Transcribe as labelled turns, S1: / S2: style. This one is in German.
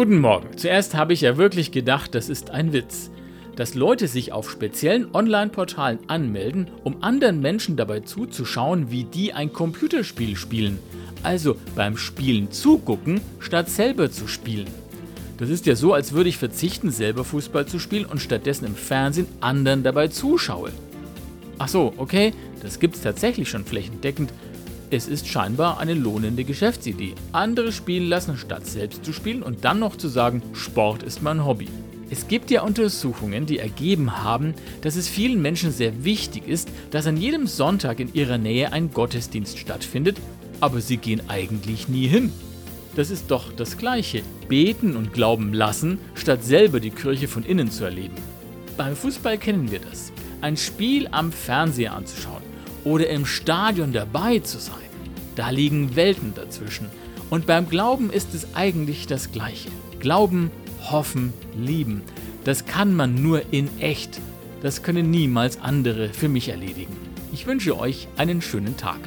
S1: Guten Morgen. Zuerst habe ich ja wirklich gedacht, das ist ein Witz. Dass Leute sich auf speziellen Online-Portalen anmelden, um anderen Menschen dabei zuzuschauen, wie die ein Computerspiel spielen. Also beim Spielen zugucken, statt selber zu spielen. Das ist ja so, als würde ich verzichten, selber Fußball zu spielen und stattdessen im Fernsehen anderen dabei zuschaue. Ach so, okay, das gibt's tatsächlich schon flächendeckend, es ist scheinbar eine lohnende Geschäftsidee. Andere spielen lassen, statt selbst zu spielen und dann noch zu sagen, Sport ist mein Hobby. Es gibt ja Untersuchungen, die ergeben haben, dass es vielen Menschen sehr wichtig ist, dass an jedem Sonntag in ihrer Nähe ein Gottesdienst stattfindet, aber sie gehen eigentlich nie hin. Das ist doch das Gleiche. Beten und glauben lassen, statt selber die Kirche von innen zu erleben. Beim Fußball kennen wir das. Ein Spiel am Fernseher anzuschauen oder im Stadion dabei zu sein. Da liegen Welten dazwischen. Und beim Glauben ist es eigentlich das Gleiche. Glauben, hoffen, lieben. Das kann man nur in echt. Das können niemals andere für mich erledigen. Ich wünsche euch einen schönen Tag.